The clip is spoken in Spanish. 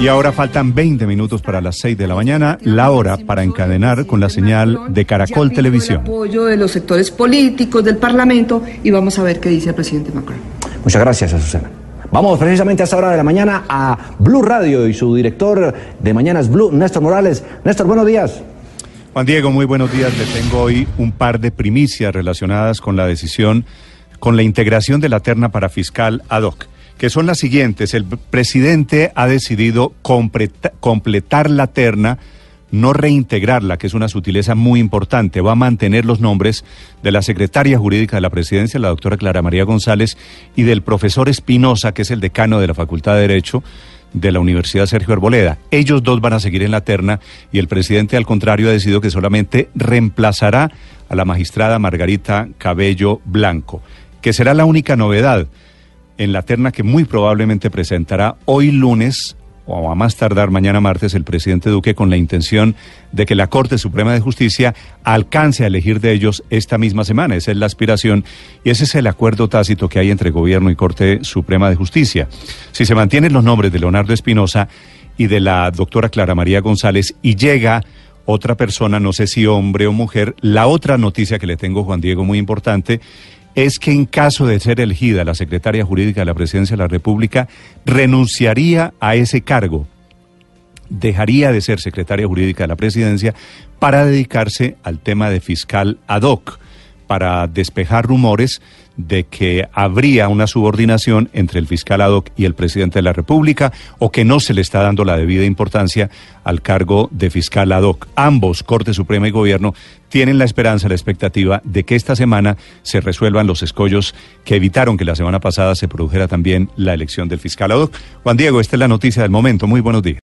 Y ahora faltan 20 minutos para las 6 de la mañana, la hora para encadenar con la señal de Caracol Televisión. El apoyo de los sectores políticos, del Parlamento, y vamos a ver qué dice el presidente Macron. Muchas gracias, Azucena. Vamos precisamente a esta hora de la mañana a Blue Radio y su director de Mañanas Blue, Néstor Morales. Néstor, buenos días. Juan Diego, muy buenos días. Le tengo hoy un par de primicias relacionadas con la decisión, con la integración de la terna para fiscal ad hoc que son las siguientes. El presidente ha decidido completar la terna, no reintegrarla, que es una sutileza muy importante. Va a mantener los nombres de la secretaria jurídica de la presidencia, la doctora Clara María González, y del profesor Espinosa, que es el decano de la Facultad de Derecho de la Universidad Sergio Arboleda. Ellos dos van a seguir en la terna y el presidente, al contrario, ha decidido que solamente reemplazará a la magistrada Margarita Cabello Blanco, que será la única novedad en la terna que muy probablemente presentará hoy lunes o a más tardar mañana martes el presidente Duque con la intención de que la Corte Suprema de Justicia alcance a elegir de ellos esta misma semana. Esa es la aspiración y ese es el acuerdo tácito que hay entre Gobierno y Corte Suprema de Justicia. Si se mantienen los nombres de Leonardo Espinosa y de la doctora Clara María González y llega otra persona, no sé si hombre o mujer, la otra noticia que le tengo, Juan Diego, muy importante, es que en caso de ser elegida la secretaria jurídica de la Presidencia de la República, renunciaría a ese cargo, dejaría de ser secretaria jurídica de la Presidencia para dedicarse al tema de fiscal ad hoc, para despejar rumores de que habría una subordinación entre el fiscal ad hoc y el presidente de la República o que no se le está dando la debida importancia al cargo de fiscal ad hoc. Ambos, Corte Suprema y Gobierno, tienen la esperanza, la expectativa de que esta semana se resuelvan los escollos que evitaron que la semana pasada se produjera también la elección del fiscal ad hoc. Juan Diego, esta es la noticia del momento. Muy buenos días.